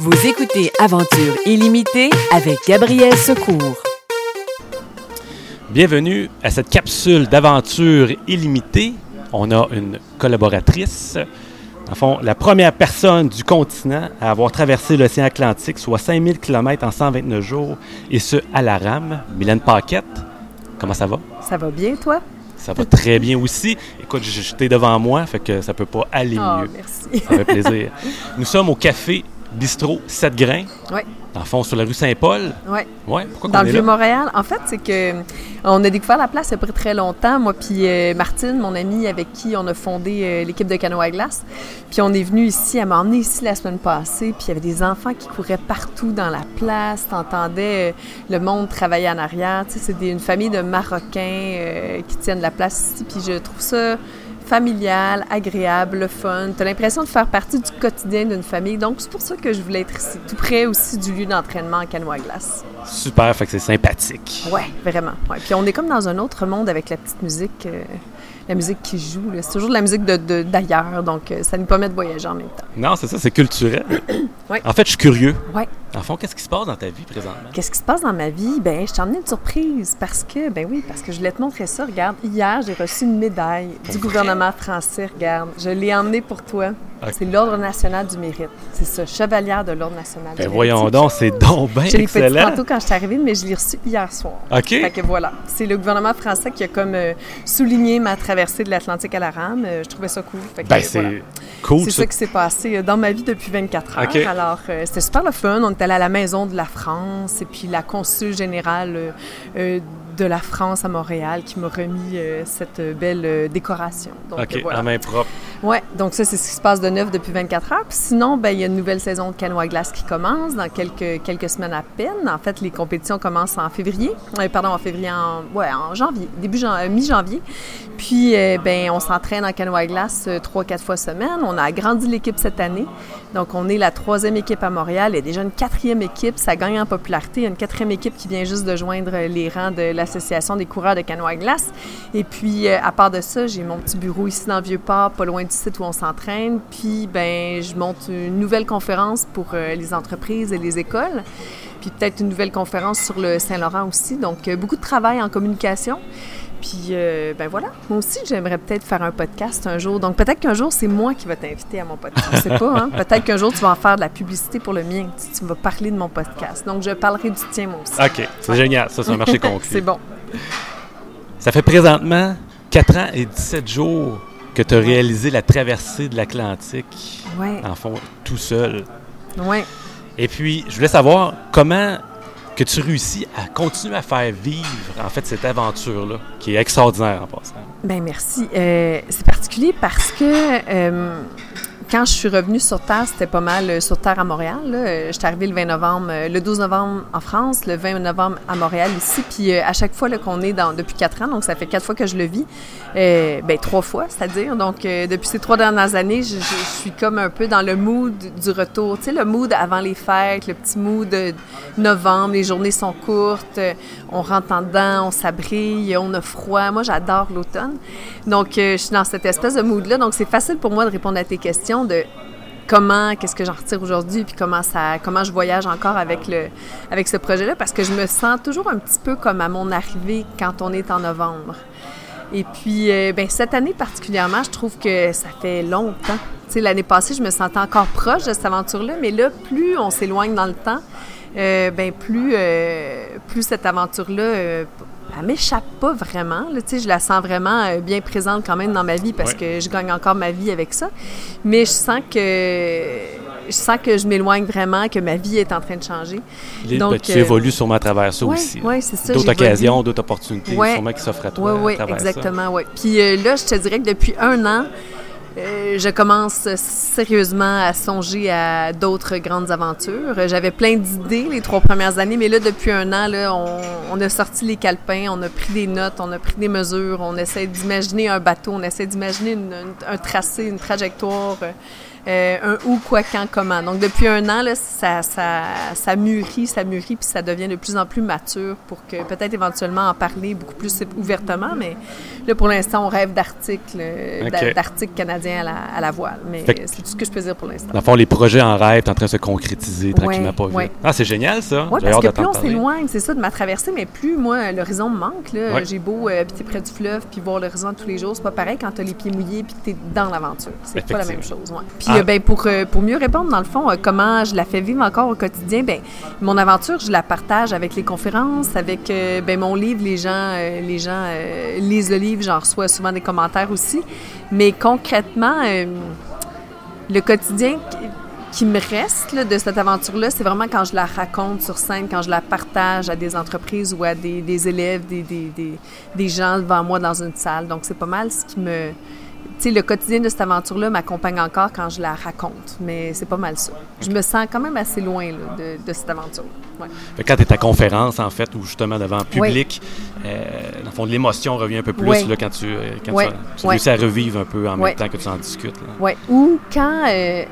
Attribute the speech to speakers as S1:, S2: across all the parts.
S1: Vous écoutez Aventure illimitée avec Gabriel Secours.
S2: Bienvenue à cette capsule d'aventure illimitée. On a une collaboratrice, en fond, la première personne du continent à avoir traversé l'océan Atlantique, soit 5000 km en 129 jours, et ce à la rame. Mylène Paquette, comment ça va?
S3: Ça va bien, toi?
S2: Ça va très bien aussi. Écoute, j'étais devant moi, fait que ça peut pas aller
S3: Oh,
S2: mieux.
S3: merci.
S2: Ça fait plaisir. Nous sommes au café Bistrot 7 grains,
S3: Oui,
S2: en fond, sur la rue Saint-Paul.
S3: oui.
S2: Ouais,
S3: Dans le? Vieux-Montréal, en fait, c'est que euh, on a découvert la place il y a pas très longtemps, moi puis euh, Martine, mon amie avec qui on a fondé euh, l'équipe de canoë à glace. Puis on est venu ici, elle m'a emmené ici la semaine passée, puis il y avait des enfants qui couraient partout dans la place, t'entendais euh, le monde travailler en arrière. Tu sais, c'est une famille de Marocains qui tiennent la place ici, puis je trouve ça familial, agréable, le fun. Tu as l'impression de faire partie du quotidien d'une famille. Donc, c'est pour ça que je voulais être ici, tout près aussi du lieu d'entraînement en canoë à glace.
S2: Super, fait que c'est sympathique.
S3: Ouais, vraiment. Ouais. Puis on est comme dans un autre monde avec la petite musique, euh, la musique qui joue. C'est toujours de la musique de- de- d'ailleurs, donc euh, ça nous permet de voyager en même temps.
S2: Non, c'est ça, c'est culturel.
S3: Ouais.
S2: En fait, je suis curieux.
S3: Ouais.
S2: En fond, qu'est-ce qui se passe dans ta vie présentement?
S3: Qu'est-ce qui se passe dans ma vie? Ben, je t'ai emmené une surprise parce que, ben oui, parce que je voulais te montrer ça. Regarde, hier, j'ai reçu une médaille du gouvernement français. Regarde, je l'ai emmenée pour toi. C'est l'Ordre national du mérite. C'est ça, chevalière de l'Ordre national du
S2: Ben
S3: mérite.
S2: voyons donc, c'est donc bien
S3: Je l'ai fait tantôt quand je suis arrivée, mais je l'ai reçu hier soir.
S2: OK.
S3: Fait que voilà, c'est le gouvernement français qui a comme euh, souligné ma traversée de l'Atlantique à la rame. Euh, je trouvais ça cool. Fait que,
S2: Ben,
S3: euh,
S2: c'est
S3: voilà.
S2: cool,
S3: C'est
S2: ça.
S3: ça qui s'est passé euh, dans ma vie depuis 24 heures.
S2: OK.
S3: Alors, c'était super le fun. On est allé à la Maison de la France et puis la consul générale euh, euh, de la France à Montréal qui m'a remis euh, cette belle décoration. Donc,
S2: OK,
S3: voilà.
S2: en main propre.
S3: Ouais, donc ça, c'est ce qui se passe de neuf depuis 24 heures. Puis sinon, ben, il y a une nouvelle saison de canoë à glace qui commence dans quelques, quelques semaines à peine. En fait, les compétitions commencent en février. Euh, pardon, en février, en, ouais, en janvier, début jan- euh, mi-janvier. Puis, euh, ben, on s'entraîne en canoë à glace euh, trois, quatre fois semaine. On a agrandi l'équipe cette année. Donc, on est la troisième équipe à Montréal. Il y a déjà une quatrième équipe. Ça gagne en popularité. Il y a une quatrième équipe qui vient juste de joindre les rangs de l'Association des coureurs de canoë à glace. Et puis, à part de ça, j'ai mon petit bureau ici dans Vieux-Port, pas loin du site où on s'entraîne. Puis, ben, je monte une nouvelle conférence pour euh, les entreprises et les écoles. Puis, peut-être une nouvelle conférence sur le Saint-Laurent aussi. Donc, euh, beaucoup de travail en communication. Puis, euh, ben voilà. Moi aussi, j'aimerais peut-être faire un podcast un jour. Donc, peut-être qu'un jour, c'est moi qui vais t'inviter à mon podcast. Je sais pas, hein? Peut-être qu'un jour, tu vas en faire de la publicité pour le mien. Tu, tu vas parler de mon podcast. Donc, je parlerai du tien, moi aussi.
S2: OK, c'est génial. Ça, c'est un marché conclu.
S3: c'est bon.
S2: Ça fait présentement 4 ans et 17 jours que tu as réalisé la traversée de l'Atlantique,
S3: Ouais,
S2: en fond, tout seul.
S3: ouais.
S2: Et puis, je voulais savoir comment que tu réussis à continuer à faire vivre, en fait, cette aventure-là, qui est extraordinaire en passant.
S3: Ben merci. Euh, c'est particulier parce que euh, quand je suis revenue sur Terre, c'était pas mal euh, sur Terre à Montréal. Là. Euh, Je suis arrivée le 20 novembre, euh, le 12 novembre en France, le 20 novembre à Montréal ici. Puis à chaque fois qu'on est dans, depuis quatre ans, donc ça fait quatre fois que je le vis, euh, ben trois fois, c'est-à-dire. Donc depuis ces trois dernières années, je, suis comme un peu dans le mood du retour. Tu sais, le mood avant les fêtes, le petit mood de novembre, les journées sont courtes, on rentre en dedans, on s'abrille, on a froid. Moi, j'adore l'automne. Donc, je suis dans cette espèce de mood-là. Donc, c'est facile pour moi de répondre à tes questions de comment, qu'est-ce que j'en retire aujourd'hui, puis comment ça, comment je voyage encore avec le, avec ce projet-là, parce que je me sens toujours un petit peu comme à mon arrivée quand on est en novembre. Et puis, euh, ben, cette année particulièrement, je trouve que ça fait longtemps. Tu l'année passée, je me sentais encore proche de cette aventure-là, mais là, plus on s'éloigne dans le temps, euh, ben plus, euh, plus cette aventure-là, elle m'échappe pas vraiment. Là, tu sais, je la sens vraiment euh, bien présente quand même dans ma vie parce
S2: Ouais.
S3: que je gagne encore ma vie avec ça. Mais je sens que je sens que je m'éloigne vraiment, que ma vie est en train de changer.
S2: Les-
S3: Donc,
S2: ben, tu
S3: euh,
S2: évolues sûrement à travers ça
S3: ouais,
S2: aussi.
S3: ouais, c'est ça,
S2: D'autres occasions, d'autres opportunités,
S3: Ouais.
S2: sûrement qui s'offrent à toi
S3: Oui, oui,
S2: ça.
S3: exactement, oui. Puis euh, là, je te dirais que depuis un an, euh, je commence sérieusement à songer à d'autres grandes aventures. J'avais plein d'idées les trois premières années, mais là, depuis un an, là, on, a sorti les calepins, on a pris des notes, on a pris des mesures, on essaie d'imaginer un bateau, on essaie d'imaginer un tracé, une trajectoire. euh, euh, un où, quoi, quand, comment. Donc, depuis un an, là, ça, ça, ça mûrit, ça mûrit, puis ça devient de plus en plus mature pour que peut-être éventuellement en parler beaucoup plus ouvertement. Mais là, pour l'instant, on rêve d'articles, euh,
S2: OK.
S3: d'articles canadiens à la, à la voile. Mais c'est tout ce que je peux dire pour l'instant.
S2: Dans le fond, les projets en rêve sont en train de se concrétiser tranquillement
S3: Ouais,
S2: pas
S3: ouais.
S2: Ah, c'est génial, ça.
S3: Oui, parce que plus on s'éloigne, c'est ça, de ma traversée, mais plus, moi, l'horizon me manque. là.
S2: Ouais.
S3: J'ai beau euh, habiter près du fleuve puis voir l'horizon tous les jours. C'est pas pareil quand tu as les pieds mouillés puis que tu es dans l'aventure. C'est pas la même chose. Puis, Euh, ben, pour, euh, pour mieux répondre, dans le fond, euh, comment je la fais vivre encore au quotidien, ben, mon aventure, je la partage avec les conférences, avec ben, mon livre. Les gens, les gens lisent le livre, j'en reçois souvent des commentaires aussi. Mais concrètement, le quotidien qui- me reste de cette aventure-là, c'est vraiment quand je la raconte sur scène, quand je la partage à des entreprises ou à des, des élèves, des, des, des gens devant moi dans une salle. Donc, c'est pas mal ce qui me... Le quotidien de cette aventure-là m'accompagne encore quand je la raconte, mais c'est pas mal ça. Je me sens quand même assez loin là, de, de cette aventure. Ouais.
S2: Quand tu es à conférence, en fait, ou justement devant public, euh, dans le fond, l'émotion revient un peu plus
S3: Oui.
S2: là, quand tu, euh, quand
S3: Oui.
S2: tu, tu
S3: Oui.
S2: réussis à revivre un peu en
S3: Oui.
S2: même temps que tu en discutes.
S3: Ouais. Ou quand, euh,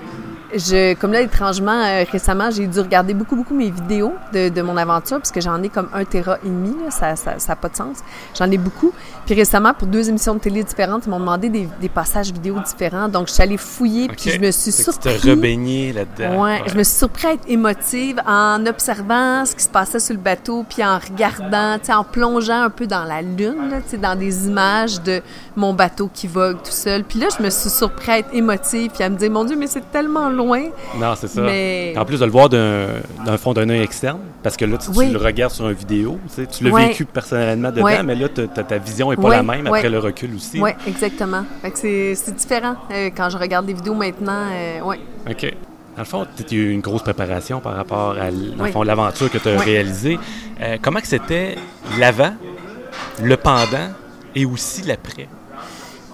S3: je, comme là, étrangement, euh, récemment, j'ai dû regarder beaucoup, beaucoup mes vidéos de, de mon aventure, parce que j'en ai comme un téra et demi, là, ça n'a ça, ça a pas de sens. J'en ai beaucoup. Puis récemment, pour deux émissions de télé différentes, ils m'ont demandé des, des passages vidéo différents. Donc, je suis allée fouiller, puis
S2: Ok.
S3: je me suis
S2: tu
S3: surpris.
S2: rebaigné là-dedans.
S3: Ouais, je me suis surpris à être émotive en observant ce qui se passait sur le bateau, puis en regardant, tu sais, en plongeant un peu dans la lune, tu sais, dans des images de mon bateau qui vogue tout seul. Puis là, je me suis surpris à être émotive, puis à me dire, mon Dieu, mais c'est tellement loin.
S2: Non, c'est ça.
S3: Mais-
S2: En plus de le voir d'un fond d'un œil externe, parce que là, tu, tu le regardes sur une vidéo, tu, sais, tu l'as vécu personnellement dedans, mais là, t'as- ta vision n'est pas la même après le recul aussi.
S3: Oui, exactement. C'est différent euh, quand je regarde des vidéos maintenant. euh, ouais.
S2: OK. Dans le fond, tu as eu une grosse préparation par rapport à l'aventure que tu as réalisée. Euh, comment que c'était l'avant, le pendant et aussi l'après?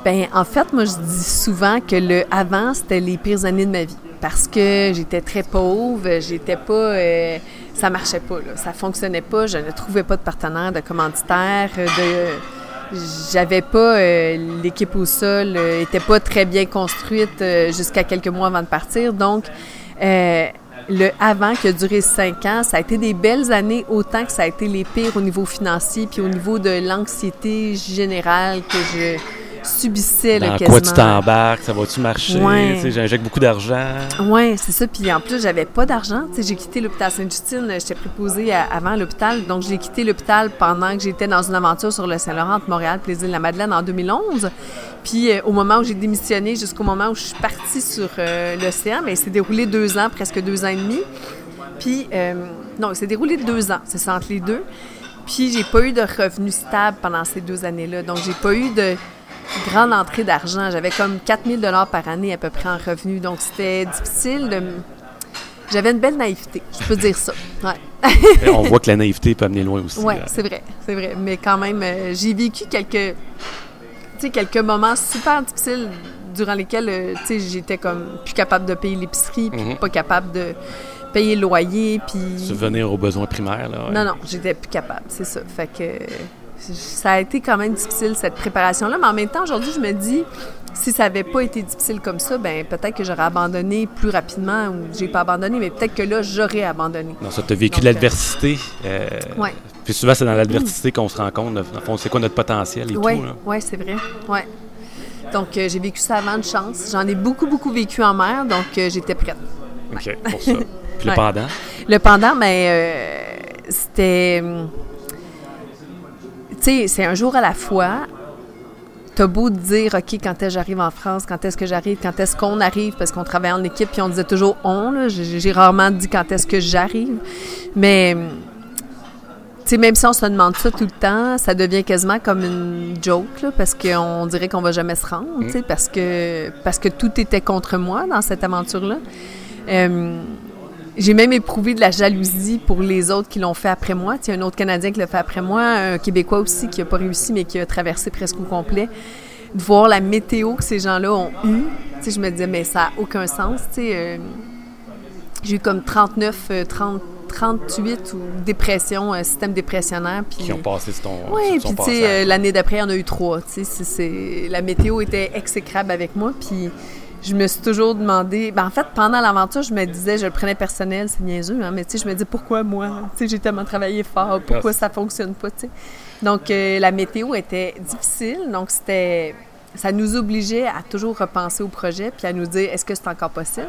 S3: Ben, en fait, moi, je dis souvent que le avant, c'était les pires années de ma vie. Parce que j'étais très pauvre, j'étais pas. euh, ça marchait pas, là. Ça fonctionnait pas, je ne trouvais pas de partenaire, de commanditaire, euh, de. J'avais pas. euh, L'équipe au sol euh, était pas très bien construite euh, jusqu'à quelques mois avant de partir. Donc, euh, le avant qui a duré cinq ans, ça a été des belles années, autant que ça a été les pires au niveau financier, puis au niveau de l'anxiété générale que je subissais là,
S2: Dans
S3: quasiment.
S2: quoi tu t'embarques? Ça va-tu marcher?
S3: Ouais.
S2: J'injecte beaucoup d'argent.
S3: Oui, c'est ça. Puis en plus, j'avais pas d'argent. J'ai quitté l'hôpital Sainte-Justine. J'étais préposée à- avant l'hôpital. Donc, j'ai quitté l'hôpital pendant que j'étais dans une aventure sur le Saint-Laurent entre Montréal et les îles de la Madeleine en 2011. Puis euh, au moment où j'ai démissionné jusqu'au moment où je suis partie sur euh, l'océan, mais c'est déroulé deux ans, presque deux ans et demi. Puis, euh, non, c'est déroulé deux ans. C'est ça entre les deux. Puis, j'ai pas eu de revenus stables pendant ces deux années-là. Donc, j'ai pas eu de grande entrée d'argent. J'avais comme 4000 dollars par année à peu près en revenus. Donc, c'était difficile de... J'avais une belle naïveté, je peux dire ça. Ouais.
S2: On voit que la naïveté peut amener loin aussi.
S3: Oui,
S2: là.
S3: c'est vrai, c'est vrai. Mais quand même, euh, j'ai vécu quelques, quelques moments super difficiles durant lesquels, euh, tu sais, j'étais comme plus capable de payer l'épicerie, puis
S2: Mhm.
S3: pas capable de payer le loyer, puis...
S2: Subvenir aux besoins primaires. Là, ouais.
S3: Non, non, j'étais plus capable, c'est ça. Fait que ça a été quand même difficile, cette préparation-là. Mais en même temps, aujourd'hui, je me dis, si ça n'avait pas été difficile comme ça, ben peut-être que j'aurais abandonné plus rapidement, ou j'ai pas abandonné, mais peut-être que là, j'aurais abandonné.
S2: Non, ça, tu as vécu de
S3: Donc, euh,
S2: l'adversité. euh,
S3: Ouais.
S2: Puis souvent, c'est dans l'adversité qu'on se rend compte, fond, c'est quoi notre potentiel et
S3: Oui,
S2: tout. là.
S3: ouais, c'est vrai. Ouais. Donc, euh, j'ai vécu ça avant de chance. J'en ai beaucoup, beaucoup vécu en mer, donc euh, j'étais prête.
S2: OK, pour ça. Puis le
S3: Ouais.
S2: pendant?
S3: Le pendant, mais euh, c'était. Sais, c'est un jour à la fois. T'as beau te dire, OK, quand est-ce que j'arrive en France, quand est-ce que j'arrive, quand est-ce qu'on arrive, parce qu'on travaille en équipe, puis on disait toujours on. J'ai rarement dit quand est-ce que j'arrive. Mais, tu sais, même si on se demande ça tout le temps, ça devient quasiment comme une joke, parce qu'on dirait qu'on va jamais se rendre, parce que, parce que tout était contre moi dans cette aventure-là. J'ai même éprouvé de la jalousie pour les autres qui l'ont fait après moi. Il y a un autre Canadien qui l'a fait après moi, un Québécois aussi qui n'a pas réussi, mais qui a traversé presque au complet. De voir la météo que ces gens-là ont eue, tu sais, je me disais, mais ça n'a aucun sens. euh, j'ai eu comme 39, euh, 30, 38 ou dépression, un système dépressionnaire. Puis,
S2: Qui ont passé ton,
S3: oui, puis tu sais, euh, l'année d'après, il y en a eu trois. Tu sais, la météo était exécrable avec moi. Puis je me suis toujours demandé. Ben, en fait, pendant l'aventure, je me disais, je le prenais personnel, c'est niaiseux, hein, mais tu sais, je me dis pourquoi moi? Tu sais, j'ai tellement travaillé fort, pourquoi ça fonctionne pas, tu sais? Donc, euh, la météo était difficile, donc c'était. Ça nous obligeait à toujours repenser au projet puis à nous dire est-ce que c'est encore possible?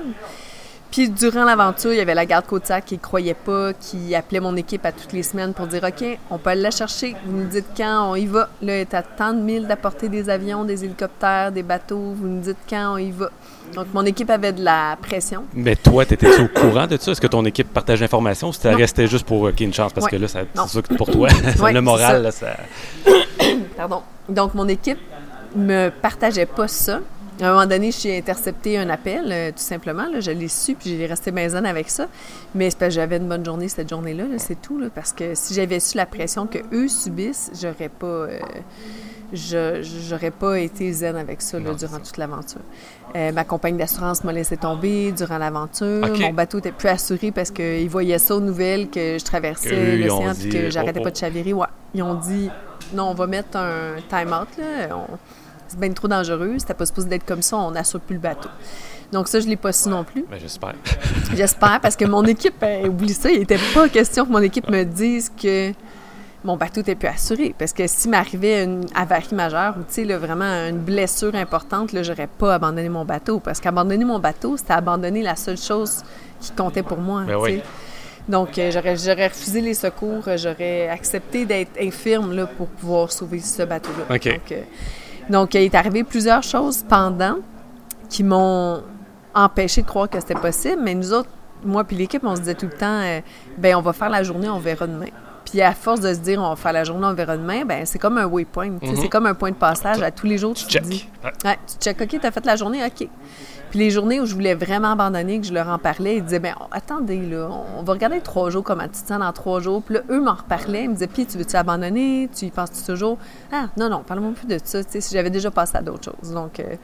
S3: Puis durant l'aventure, il y avait la garde côtière qui ne croyait pas, qui appelait mon équipe à toutes les semaines pour dire OK, on peut aller la chercher. Vous nous dites quand on y va. Là, il est à tant de milles d'apporter des avions, des hélicoptères, des bateaux. Vous nous dites quand on y va. Donc, mon équipe avait de la pression.
S2: Mais toi, tu étais au courant de ça? Est-ce que ton équipe partage l'information ou ça restait juste pour qu'il y ait une chance? Parce que là, c'est sûr que pour toi, le moral, là, ça.
S3: Pardon. Donc, mon équipe me partageait pas ça. À un moment donné, j'ai intercepté un appel, euh, tout simplement. je l'ai su, puis j'ai resté maison avec ça. Mais c'est parce que j'avais une bonne journée cette journée-là, c'est tout. parce que si j'avais su la pression qu'eux subissent, j'aurais pas... Euh, j'aurais pas été zen avec ça durant toute l'aventure. Euh, ma compagnie d'assurance m'a laissé tomber durant l'aventure. Mon bateau était plus assuré parce qu'ils voyaient ça aux nouvelles que je traversais l'océan et que j'arrêtais oh, pas de oh. chavirer. Ils ont dit non, on va mettre un time-out. On c'est bien trop dangereux, c'était pas supposé d'être comme ça, on n'assure plus le bateau. Donc ça, je l'ai pas su non plus.
S2: Ben, j'espère.
S3: j'espère, parce que mon équipe, oublie ça, il n'était pas question que mon équipe me dise que mon bateau n'était plus assuré. Parce que si m'arrivait une avarie majeure ou, tu sais, vraiment une blessure importante, là, j'aurais pas abandonné mon bateau. Parce qu'abandonner mon bateau, c'était abandonner la seule chose qui comptait pour moi,
S2: ben oui.
S3: Donc, euh, j'aurais, j'aurais refusé les secours, j'aurais accepté d'être infirme là, pour pouvoir sauver ce bateau-là.
S2: OK.
S3: Donc, euh, donc, il est arrivé plusieurs choses pendant qui m'ont empêché de croire que c'était possible, mais nous autres, moi puis l'équipe, on se disait tout le temps, euh, ben on va faire la journée, on verra demain. Puis à force de se dire on va faire la journée, on verra demain, ben c'est comme un waypoint, mm c'est comme un point de passage à tous les jours.
S2: Tu, tu
S3: dis, ouais. tu check, ok, t'as fait la journée, ok. Puis les journées où je voulais vraiment abandonner, que je leur en parlais, ils disaient ben attendez là, on va regarder trois jours comment tu te sens dans trois jours. Puis là, eux m'en reparlaient, ils me disaient puis tu veux-tu abandonner, tu y penses-tu toujours? Ah non non, parle-moi plus de ça. Tu sais, si j'avais déjà passé à d'autres choses, donc. Euh,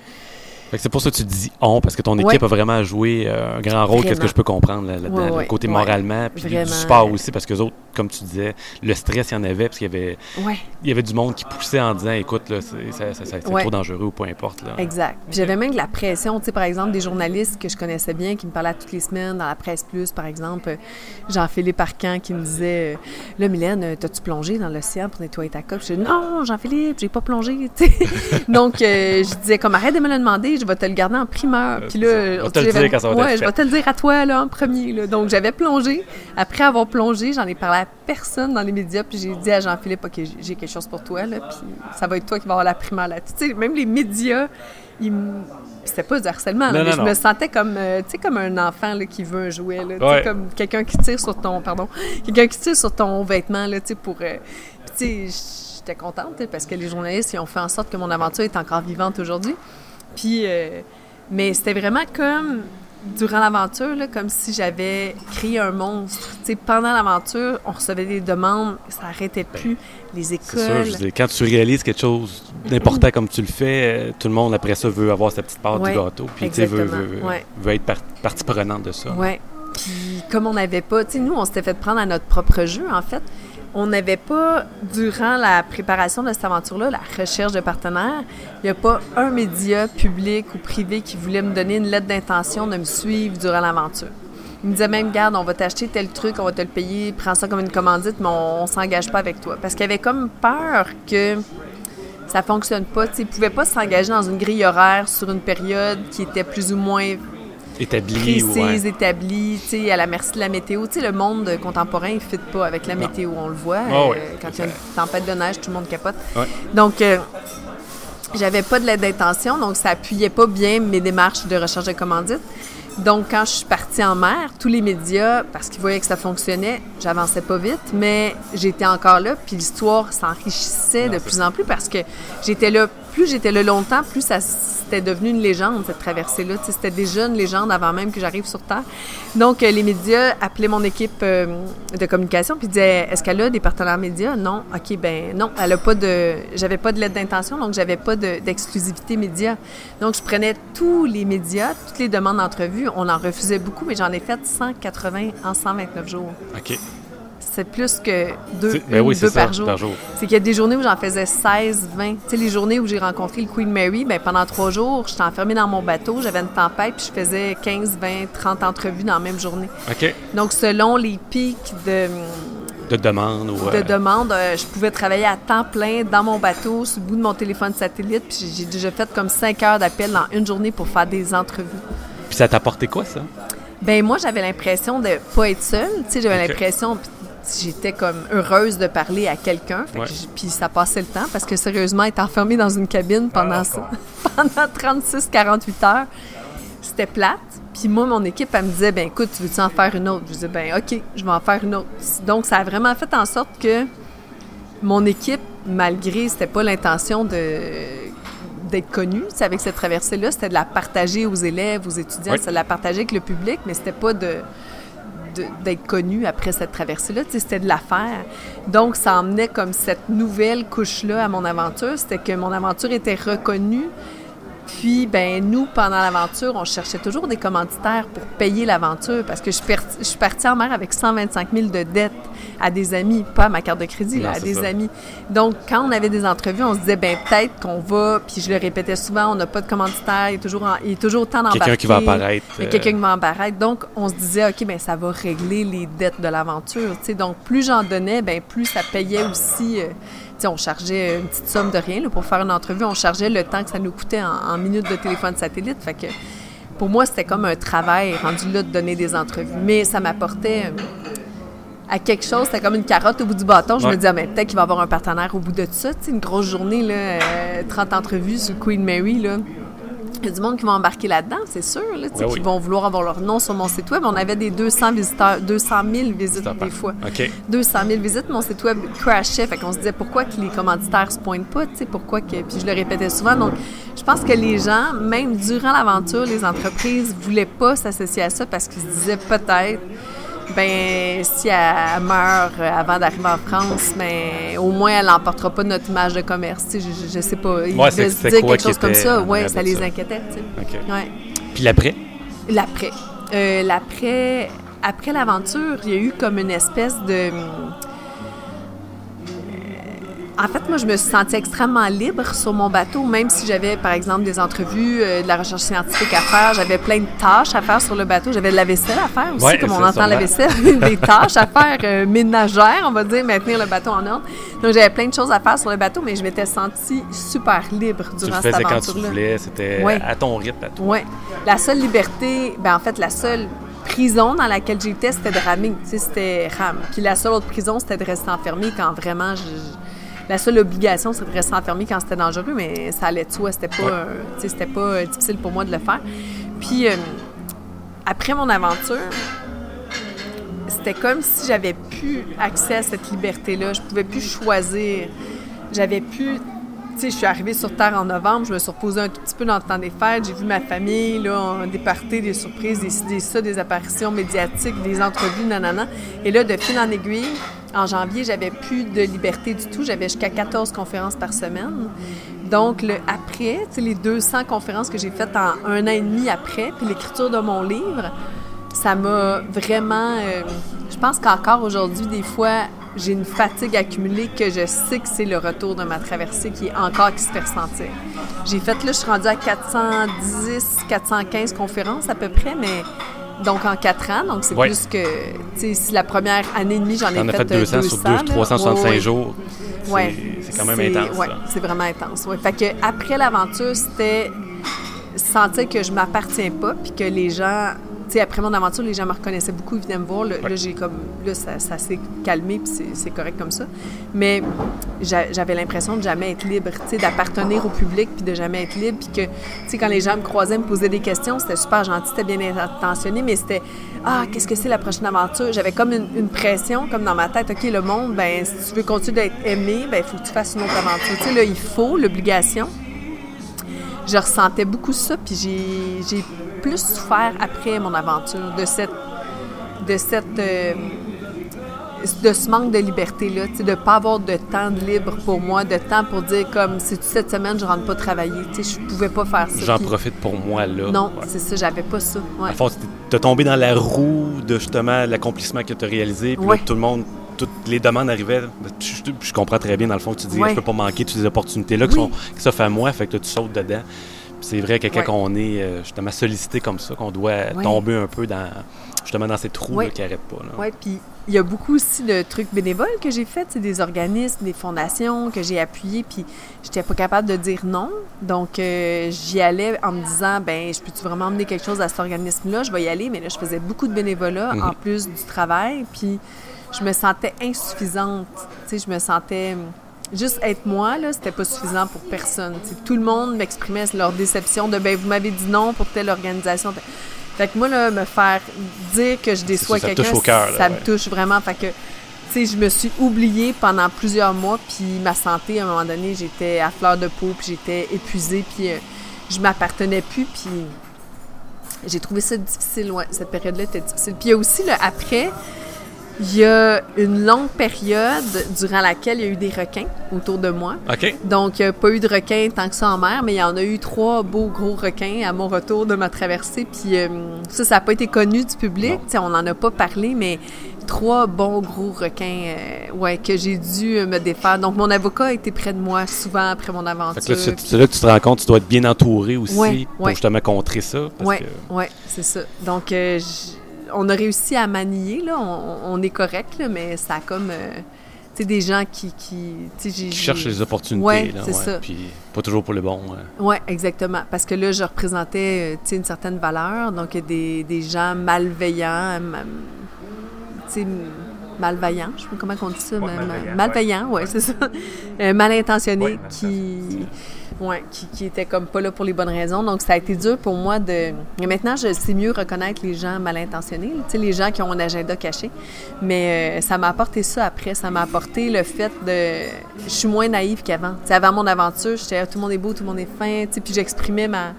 S2: c'est pour ça que tu dis on, parce que ton équipe a vraiment joué euh, un grand rôle, qu'est-ce que je peux comprendre, le côté moralement, puis du sport aussi, parce que autres, comme tu disais, le stress, il y en avait, parce qu'il y avait, il y avait du monde qui poussait en disant, écoute, c'est, trop dangereux ou peu importe. Là.
S3: Exact. j'avais même de la pression, tu sais, par exemple, des journalistes que je connaissais bien, qui me parlaient toutes les semaines, dans la presse plus, par exemple, Jean-Philippe Arcan qui me disait, là, Mylène, t'as-tu plongé dans l'océan pour nettoyer ta coque? Je dis, non, Jean-Philippe, j'ai pas plongé, Donc, euh, je disais, comme, arrête de me le demander, je vais te le garder en primeur. Puis là,
S2: je vais te le dire quand ça va
S3: ouais, je vais te le dire à toi, là, en premier. Là. Donc, j'avais plongé. Après avoir plongé, j'en ai parlé à personne dans les médias, puis j'ai dit à Jean-Philippe, OK, j'ai quelque chose pour toi, là, puis ça va être toi qui vas avoir la primeur là. Tu sais, même les médias, ils c'était pas du harcèlement, mais je me sentais comme, euh, tu sais, comme un enfant là, qui veut un jouet, là, comme quelqu'un qui tire sur ton, pardon, quelqu'un qui tire sur ton vêtement, là, tu sais, pour, euh, tu sais, j'étais contente parce que les journalistes, ils ont fait en sorte que mon aventure est encore vivante aujourd'hui. Puis, euh, mais c'était vraiment comme durant l'aventure, comme si j'avais créé un monstre. pendant l'aventure, on recevait des demandes, ça n'arrêtait ben, plus. Les écoles.
S2: Sûr, quand tu réalises quelque chose d'important comme tu le fais, euh, tout le monde après ça veut avoir sa petite part du gâteau, puis veut, veut, veut, être partie prenante de ça.
S3: Oui. Puis comme on n'avait pas, tu sais, nous, on s'était fait prendre à notre propre jeu, en fait on n'avait pas, durant la préparation de cette aventure-là, la recherche de partenaires, il n'y a pas un média public ou privé qui voulait me donner une lettre d'intention de me suivre durant l'aventure. Il me disait même, garde, on va t'acheter tel truc, on va te le payer, prends ça comme une commandite, mais on, ne s'engage pas avec toi. Parce qu'il avait comme peur que ça fonctionne pas. Ils ne pouvaient pas s'engager dans une grille horaire sur une période qui était plus ou moins Précise, établie, tu sais, à la merci de la météo. Tu sais, le monde contemporain, il ne fit pas avec la météo, on le voit.
S2: Ah euh,
S3: quand il y a une tempête de neige, tout le monde capote. Donc, euh, j'avais pas de l'aide d'intention, donc ça appuyait pas bien mes démarches de recherche de commandite. Donc, quand je suis partie en mer, tous les médias, parce qu'ils voyaient que ça fonctionnait, j'avançais pas vite, mais j'étais encore là, puis l'histoire s'enrichissait de plus en plus parce que j'étais là, plus j'étais là longtemps, plus ça c'était devenu une légende, cette traversée-là. C'était déjà une légende avant même que j'arrive sur Terre. Donc, euh, les médias appelaient mon équipe euh, de communication puis disaient Est-ce qu'elle a des partenaires médias? Non. OK, ben non. Elle a pas de. J'avais pas de lettre d'intention, donc j'avais pas d'exclusivité média. Donc, je prenais tous les médias, toutes les demandes d'entrevue. On en refusait beaucoup, mais j'en ai fait 180 en 129 jours.
S2: OK.
S3: c'est plus que deux,
S2: ben oui, ça,
S3: par jour.
S2: par jour.
S3: C'est qu'il y a des journées où j'en faisais 16, 20. Tu sais, les journées où j'ai rencontré le Queen Mary, ben, pendant trois jours, j'étais enfermée dans mon bateau, j'avais une tempête, puis je faisais 15, 20, 30 entrevues dans la même journée.
S2: OK.
S3: Donc, selon les pics de,
S2: De demande ou.
S3: de
S2: euh,
S3: demande, euh, je pouvais travailler à temps plein dans mon bateau, sur le bout de mon téléphone satellite, puis j'ai déjà fait comme 5 heures d'appel dans une journée pour faire des entrevues.
S2: Puis ça t'a apporté quoi, ça?
S3: Ben moi, j'avais l'impression de pas être seule. Tu sais, j'avais
S2: Ok.
S3: l'impression, j'étais comme heureuse de parler à quelqu'un. Que Puis ça passait le temps parce que sérieusement, être enfermée dans une cabine pendant
S2: Ah,
S3: ça, pendant 36-48 heures, c'était plate. Puis moi, mon équipe, elle me disait, ben écoute, tu veux-tu en faire une autre? Je disais, ben OK, je vais en faire une autre. Donc, ça a vraiment fait en sorte que mon équipe, malgré, c'était pas l'intention de d'être connue, tu sais, avec cette traversée-là, c'était de la partager aux élèves, aux étudiants,
S2: Oui.
S3: c'était de la partager avec le public, mais c'était pas de d'être connu après cette traversée-là, c'était de la faire. Donc, ça emmenait comme cette nouvelle couche-là à mon aventure, c'était que mon aventure était reconnue, puis, ben nous, pendant l'aventure, on cherchait toujours des commanditaires pour payer l'aventure parce que je, je suis partie en mer avec 125 000 de dettes à des amis, pas à ma carte de crédit, là,
S2: Non,
S3: à des
S2: ça.
S3: amis. Donc, quand on avait des entrevues, on se disait, ben peut-être qu'on va, puis je le répétais souvent, on n'a pas de commanditaire, il est toujours, en- il est toujours temps d'embarquer.
S2: Quelqu'un qui va apparaître. Euh,
S3: quelqu'un qui va apparaître. Donc, on se disait, OK, ben ça va régler les dettes de l'aventure. Donc, plus j'en donnais, ben plus ça payait aussi. euh, on chargeait une petite somme de rien là, pour faire une entrevue. On chargeait le temps que ça nous coûtait en, en minutes de téléphone satellite. Fait que pour moi, c'était comme un travail rendu là de donner des entrevues. Mais ça m'apportait euh, à quelque chose. C'était comme une carotte au bout du bâton. Je
S2: Ouais.
S3: me disais, ah, ben, peut-être qu'il va y avoir un partenaire au bout de ça. Tu sais, une grosse journée, là, euh, 30 entrevues sur Queen Mary. Là. Il y a du monde qui va embarquer là-dedans, c'est sûr, là,
S2: Ben
S3: qui
S2: oui.
S3: vont vouloir avoir leur nom sur mon site web. On avait des 200 visiteurs, 200 000 visites des fois.
S2: OK.
S3: 200 000 visites, mon site web crashait. Fait qu'on se disait pourquoi que les commanditaires se pointent pas, tu sais, pourquoi que. Puis je le répétais souvent. Donc, je pense que les gens, même durant l'aventure, les entreprises voulaient pas s'associer à ça parce qu'ils se disaient peut-être, ben si elle meurt euh, avant d'arriver en France, ben au moins elle n'emportera pas notre image de commerce. Je, je, je sais pas. Ils
S2: Ouais,
S3: devaient se dire quelque chose comme ça.
S2: arrière
S3: ça les
S2: ça?
S3: inquiétait. Tu sais.
S2: OK.
S3: Ouais.
S2: Puis l'après?
S3: L'après. Euh, L'après, après l'aventure, il y a eu comme une espèce de. En fait, moi, je me suis sentie extrêmement libre sur mon bateau, même si j'avais, par exemple, des entrevues, euh, de la recherche scientifique à faire. J'avais plein de tâches à faire sur le bateau. J'avais de la vaisselle à faire aussi,
S2: Ouais,
S3: comme on entend la vaisselle, des tâches à faire euh, ménagères, on va dire, maintenir le bateau en ordre. Donc, j'avais plein de choses à faire sur le bateau, mais je m'étais sentie super libre
S2: Tu le
S3: durant cette
S2: faisais quand tu
S3: aventure-là.
S2: voulais, c'était
S3: Ouais.
S2: à ton rythme, à toi.
S3: Oui. La seule liberté, ben en fait, la seule prison dans laquelle j'étais, c'était de ramer. Tu sais, c'était rame. Puis la seule autre prison, c'était de rester enfermé quand vraiment je... La seule obligation, c'est de rester enfermé quand c'était dangereux, mais ça allait de soi. C'était pas,
S2: Ouais.
S3: c'était pas euh, difficile pour moi de le faire. Puis, euh, après mon aventure, c'était comme si j'avais plus accès à cette liberté-là. Je pouvais plus choisir. J'avais plus. Tu sais, je suis arrivée sur Terre en novembre, je me suis reposée un tout petit peu dans le temps des fêtes, j'ai vu ma famille, là, des parties, des surprises, des, des ça, des apparitions médiatiques, des entrevues, nanana. Et là, de fil en aiguille, en janvier, j'avais plus de liberté du tout. J'avais jusqu'à 14 conférences par semaine. Donc, après, les 200 conférences que j'ai faites en un an et demi après, puis l'écriture de mon livre, ça m'a vraiment. euh, je pense qu'encore aujourd'hui, des fois, j'ai une fatigue accumulée que je sais que c'est le retour de ma traversée qui est encore qui se fait ressentir. J'ai fait, là, je suis rendue à 410, 415 conférences à peu près, mais donc en quatre ans, donc c'est
S2: Ouais.
S3: plus que, tu sais, la première année et demie, j'en ai
S2: as fait
S3: euh,
S2: 200 sur 2,
S3: là.
S2: 365
S3: Ouais,
S2: jours. C'est-
S3: Ouais.
S2: C'est quand même intense.
S3: Ouais, c'est vraiment intense. Ouais. Fait que après l'aventure, c'était sentir que je m'appartiens pas, puis que les gens, sais, après mon aventure, les gens me reconnaissaient beaucoup, ils venaient me voir. Là,
S2: Ouais.
S3: là, j'ai comme, là, ça, ça s'est calmé, puis c'est- c'est correct comme ça. Mais j'a- j'avais l'impression de jamais être libre, tu sais, d'appartenir au public, puis de jamais être libre, puis que, tu sais, quand les gens me croisaient, me posaient des questions, c'était super gentil, c'était bien intentionné, mais c'était, ah, qu'est-ce que c'est la prochaine aventure? J'avais comme une, une pression, comme dans ma tête, OK, le monde, ben si tu veux continuer d'être aimé, ben il faut que tu fasses une autre aventure. Tu sais, là, il faut, l'obligation je ressentais beaucoup ça, puis j'ai, plus souffert après mon aventure de cette, de cette, euh, de ce manque de liberté là, tu sais, de pas avoir de temps libre pour moi, de temps pour dire comme c'est cette semaine je rentre pas travailler, tu sais, je pouvais pas faire ça.
S2: J'en profite pour moi, là.
S3: Non,
S2: Ouais.
S3: c'est ça, j'avais pas ça. Ouais.
S2: À force, t'es tombé dans la roue de justement l'accomplissement que tu as réalisé, puis
S3: Ouais.
S2: tout le monde toutes les demandes arrivaient. Je, je- je comprends très bien, dans le fond, tu dis,
S3: Ouais.
S2: je peux pas manquer toutes ces opportunités-là qui,
S3: Oui.
S2: sont, qui s'offrent à moi, fait que là, tu sautes dedans. C'est vrai que quand
S3: Ouais.
S2: on est euh, justement sollicité comme ça, qu'on doit
S3: Ouais.
S2: tomber un peu dans justement dans ces trous
S3: Ouais.
S2: là, qui n'arrêtent pas.
S3: Oui, puis il y a beaucoup aussi de trucs bénévoles que j'ai fait, c'est des organismes, des fondations que j'ai appuyées, puis j'étais pas capable de dire non. Donc, euh, j'y allais en me disant, ben, je peux-tu vraiment emmener quelque chose à cet organisme-là? Je vais y aller, mais là, je faisais beaucoup de bénévolat en plus du travail, puis je me sentais insuffisante. Tu sais, je me sentais. Juste être moi, là, c'était pas suffisant pour personne. Tout le monde m'exprimait leur déception de, ben, vous m'avez dit non pour telle organisation. Fait que moi, là, me faire dire que je déçois
S2: ça, ça
S3: quelqu'un,
S2: touche au cœur, là,
S3: ça
S2: ouais.
S3: me touche vraiment. Fait que, tu sais, je me suis oubliée pendant plusieurs mois, puis ma santé, à un moment donné, j'étais à fleur de peau, puis j'étais épuisée, puis euh, je m'appartenais plus, puis j'ai trouvé ça difficile, ouais, cette période-là était difficile. Puis il y a aussi, là, après, il y a une longue période durant laquelle il y a eu des requins autour de moi.
S2: OK?
S3: Donc, il n'y a pas eu de requins tant que ça en mer, mais il y en a eu trois beaux gros requins à mon retour de ma traversée. Puis euh, ça, ça n'a pas été connu du public. On n'en a pas parlé, mais trois bons gros requins euh, ouais, que j'ai dû euh, me défaire. Donc, mon avocat était près de moi souvent après mon aventure.
S2: c'est là que tu te rends compte tu dois être bien entouré aussi
S3: Ouais,
S2: pour
S3: ouais.
S2: justement contrer ça.
S3: Oui,
S2: que
S3: ouais, c'est ça. Donc, euh, j- on a réussi à manier, là. On, on est correct, là, mais ça a comme... euh, tu sais, des gens qui... qui tu
S2: cherches les opportunités.
S3: Ouais,
S2: là,
S3: c'est ça.
S2: Puis pas toujours pour le bon. euh.
S3: Oui, exactement. Parce que là, je représentais euh, tu sais, une certaine valeur. Donc, des, des gens malveillants, ma- tu sais, malveillants, je sais pas comment on dit ça.
S4: Ouais,
S3: ma- ma-
S4: malveillants,
S3: malveillants, ouais, c'est ça. Euh, mal
S4: Ouais, mal
S3: qui, ouais, qui, qui étaient comme pas là pour les bonnes raisons. Donc, ça a été dur pour moi de. Mais maintenant, je sais mieux reconnaître les gens mal intentionnés, tu sais, les gens qui ont un agenda caché. Mais euh, ça m'a apporté ça après. Ça m'a apporté le fait de. Je suis moins naïve qu'avant. Tu sais, avant mon aventure, j'étais ah, tout le monde est beau, tout le monde est fin, tu sais, puis j'exprimais ma.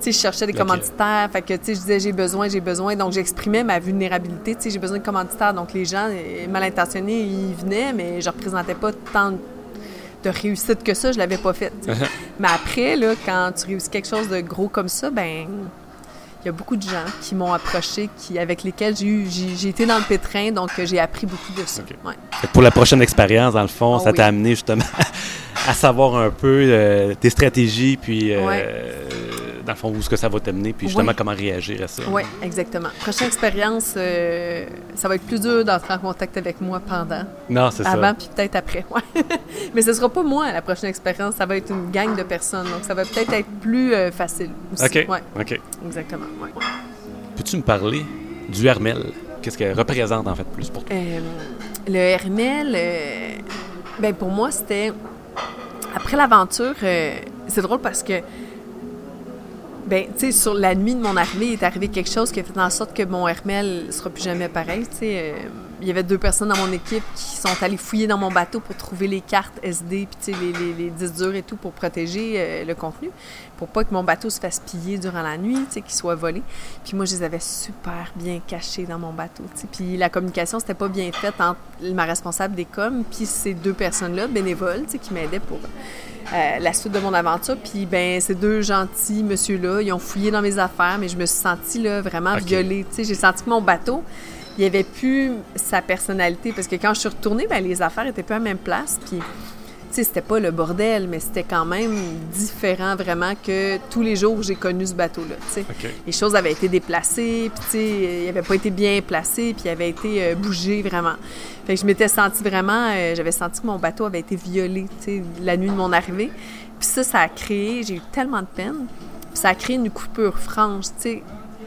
S3: Sais, je cherchais des commanditaires, fait que, tu sais, je disais j'ai besoin, j'ai besoin, donc j'exprimais ma vulnérabilité, tu sais, j'ai besoin de commanditaires, donc les gens euh, mal intentionnés, ils venaient, mais je représentais pas tant de réussite que ça, je l'avais pas fait. tu sais. mais après, là, quand tu réussis quelque chose de gros comme ça, ben il y a beaucoup de gens qui m'ont approché, qui, avec lesquels j'ai eu, j'ai, j'ai été dans le pétrin, donc euh, j'ai appris beaucoup de ça. Ouais.
S2: Pour la prochaine expérience, dans le fond,
S3: Ah
S2: ça t'a amené justement à savoir un peu euh, tes stratégies, puis euh,
S3: Ouais.
S2: Dans le fond, où est-ce que ça va t'amener, puis justement
S3: Ouais.
S2: comment réagir à ça.
S3: Oui, exactement. Prochaine expérience, euh, ça va être plus dur d'entrer en contact avec moi pendant,
S2: Non, c'est
S3: avant,
S2: ça.
S3: puis peut-être après. ouais. Mais ce sera pas moi la prochaine expérience, ça va être une gang de personnes, donc ça va peut-être être plus euh, facile aussi.
S2: OK.
S3: Ouais,
S2: OK.
S3: exactement. ouais.
S2: Peux-tu me parler du Hermel? Qu'est-ce qu'elle représente en fait plus pour toi?
S3: Euh, le Hermel, ben pour moi, c'était. Après l'aventure, c'est drôle parce que. Ben, sais, sur la nuit de mon arrivée, est arrivé quelque chose qui a fait en sorte que mon Hermel sera plus jamais pareil. Tu euh, il y avait deux personnes dans mon équipe qui sont allées fouiller dans mon bateau pour trouver les cartes SD, puis les, les, les disques durs et tout pour protéger euh, le contenu, pour pas que mon bateau se fasse piller durant la nuit, qu'il soit volé. Puis moi, je les avais super bien cachés dans mon bateau. Puis la communication, c'était pas bien faite entre ma responsable des coms puis ces deux personnes-là, bénévoles, qui m'aidaient pour euh, la suite de mon aventure. Puis ben ces deux gentils monsieur-là, ils ont fouillé dans mes affaires, mais je me suis sentie là, vraiment
S2: Ok.
S3: violée. J'ai senti que mon bateau, il n'y avait plus sa personnalité. Parce que quand je suis retournée, ben, les affaires étaient plus à la même place. Puis tu sais, c'était pas le bordel, mais c'était quand même différent vraiment que tous les jours où j'ai connu ce bateau-là. Les choses avaient été déplacées, puis tu sais, il avait pas été bien placé, puis il avait été euh, bougé vraiment. Fait que je m'étais sentie vraiment, euh, j'avais senti que mon bateau avait été violé, tu sais, la nuit de mon arrivée. Puis ça, ça a créé, j'ai eu tellement de peine, puis ça a créé une coupure franche, tu sais.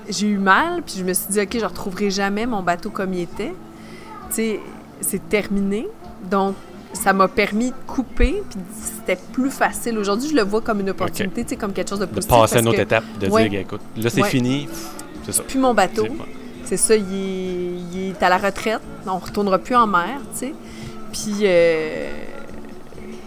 S3: J'ai eu mal, puis je me suis dit, OK, je retrouverai jamais mon bateau comme il était. Tu sais, c'est terminé. Donc, ça m'a permis de couper, puis c'était plus facile. Aujourd'hui, je le vois comme une opportunité, tu sais, comme quelque chose de
S2: De
S3: positif.
S2: passer à une autre
S3: que
S2: étape, de
S3: Ouais.
S2: dire, écoute, là c'est
S3: Ouais.
S2: fini, c'est ça.
S3: Puis mon bateau,
S2: C'est-
S3: c'est ça, il est, il est à la retraite. On retournera plus en mer, tu sais. Puis euh,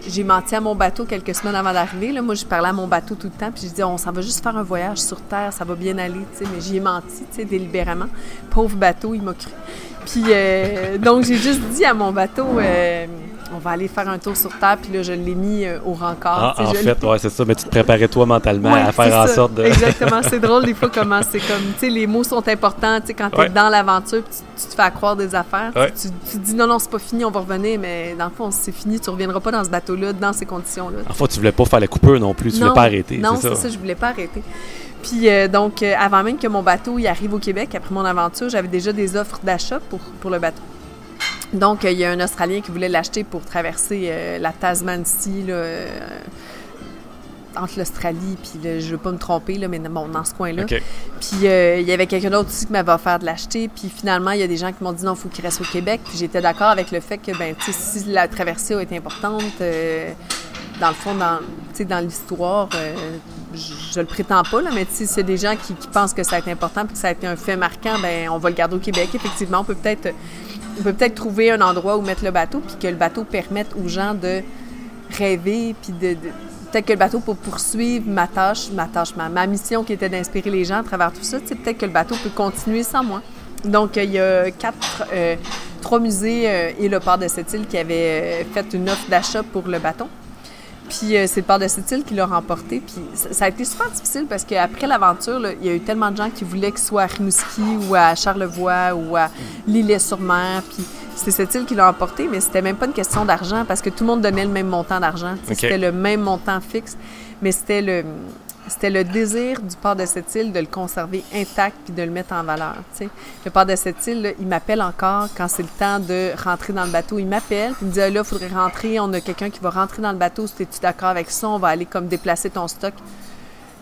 S3: j'ai menti à mon bateau quelques semaines avant d'arriver. Moi, je parlais à mon bateau tout le temps, puis je disais, on s'en va juste faire un voyage sur Terre, ça va bien aller, tu sais. Mais j'y ai menti, délibérément. Pauvre bateau, il m'a cru. Puis euh, donc, j'ai juste dit à mon bateau, euh, on va aller faire un tour sur Terre, puis là, je l'ai mis euh, au rencard.
S2: Ah, en fait, ouais, c'est ça. Mais tu te préparais toi mentalement
S3: Ouais,
S2: à faire en
S3: ça.
S2: sorte de.
S3: Exactement. C'est drôle des fois comment c'est comme, tu sais, les mots sont importants. Tu sais, quand tu es
S2: Ouais.
S3: dans l'aventure, puis tu, tu te fais accroire des affaires. tu-
S2: Ouais.
S3: Tu, tu te dis non, non, c'est pas fini, on va revenir, mais dans le fond, c'est fini, tu reviendras pas dans ce bateau-là, dans ces conditions-là.
S2: En fait, tu voulais pas faire la coupure non plus. Tu voulais pas arrêter.
S3: Non,
S2: c'est
S3: c'est ça. je voulais pas arrêter. Puis euh, donc, euh, avant même que mon bateau il arrive au Québec, après mon aventure, j'avais déjà des offres d'achat pour, pour le bateau. Donc, euh, il y a un Australien qui voulait l'acheter pour traverser euh, la Tasman ici, là, euh, entre l'Australie, puis je veux pas me tromper, là, mais bon, dans ce coin-là. Puis euh, il y avait quelqu'un d'autre aussi qui m'avait offert de l'acheter. Puis finalement, il y a des gens qui m'ont dit non, il faut qu'il reste au Québec. Puis j'étais d'accord avec le fait que, ben, tu sais, si la traversée a été importante, dans le fond, dans, tu sais, dans l'histoire, je, je le prétends pas, là, mais tu sais, c'est des gens qui, qui pensent que ça a été important puis que ça a été un fait marquant, ben, on va le garder au Québec. Effectivement, on peut peut-être on peut peut-être trouver un endroit où mettre le bateau puis que le bateau permette aux gens de rêver puis de, peut-être que le bateau peut poursuivre ma tâche, ma tâche, ma, mission qui était d'inspirer les gens à travers tout ça. Peut-être que le bateau peut continuer sans moi. Donc, euh, il y a quatre, euh, trois musées euh, et le port de cette île qui avaient fait une offre d'achat pour le bateau. Puis euh, c'est le port de cette île qui l'a remporté. Puis ça, ça a été super difficile parce qu'après l'aventure, il y a eu tellement de gens qui voulaient qu'il soit à Rimouski ou à Charlevoix ou à l'île-sur-mer. Puis c'était cette île qui l'a emporté, mais c'était même pas une question d'argent parce que tout le monde donnait le même montant d'argent. C'était le même montant fixe, mais c'était le c'était le désir du port de cette île de le conserver intact puis de le mettre en valeur. Le port de cette île, il m'appelle encore quand c'est le temps de rentrer dans le bateau. Il m'appelle, il me dit là, il faudrait rentrer. On a quelqu'un qui va rentrer dans le bateau. Si tu d'accord avec ça, on va aller comme déplacer ton stock.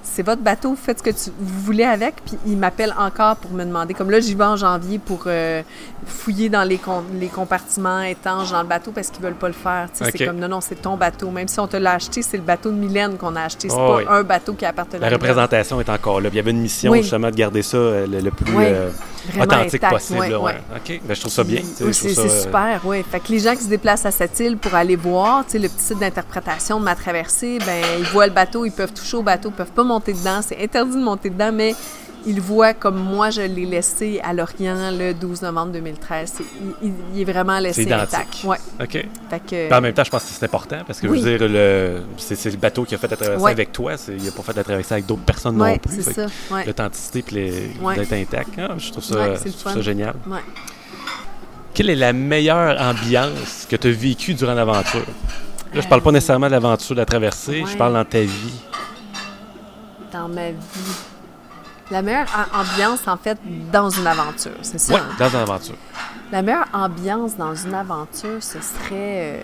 S3: C'est votre bateau, faites ce que tu, vous voulez avec. Puis il m'appelle encore pour me demander. Comme là, j'y vais en janvier pour euh, fouiller dans les, com- les compartiments étanches dans le bateau parce qu'ils veulent pas le faire. C'est comme non, non, c'est ton bateau. Même si on te l'a acheté, c'est le bateau de Mylène qu'on a acheté. C'est
S2: Oh,
S3: pas
S2: oui.
S3: un bateau qui appartenait
S2: La
S3: à Mylène.
S2: représentation est encore là. Puis Il y avait une mission
S3: Oui.
S2: justement de garder ça euh, le, le plus
S3: Oui,
S2: euh, authentique
S3: intact,
S2: possible.
S3: ouais,
S2: là, ouais.
S3: ouais.
S2: OK. Ben, je trouve ça bien.
S3: Oui, c'est super, oui. Fait que les gens qui se déplacent à cette île pour aller voir, le petit site d'interprétation de ma traversée, ben ils voient le bateau, ils peuvent toucher au bateau, ils peuvent pas monter dedans. C'est interdit de monter dedans, mais ils le voient comme moi je l'ai laissé à Lorient le 12 novembre 2013. C'est- il, il- il est vraiment laissé
S2: identique.
S3: intact. Ouais.
S2: OK.
S3: Fait que,
S2: Puis en même temps, je pense que c'est important parce que
S3: Oui.
S2: je veux dire, le, c'est, le bateau qui a fait la traversée
S3: Ouais.
S2: avec toi. Il n'a pas fait la traversée avec d'autres personnes non plus.
S3: c'est ça. Ouais.
S2: L'authenticité puis les, d'être intact. Ah, je trouve ça, je trouve ça génial. Quelle est la meilleure ambiance que tu as vécue durant l'aventure? Là, je parle pas nécessairement de l'aventure de la traversée, je
S3: Euh,
S2: parle dans ta vie.
S3: Dans ma vie. La meilleure ambiance, en fait, dans une aventure, c'est ça.
S2: Oui,
S3: hein?
S2: dans une aventure.
S3: La meilleure ambiance dans une aventure, ce serait. euh,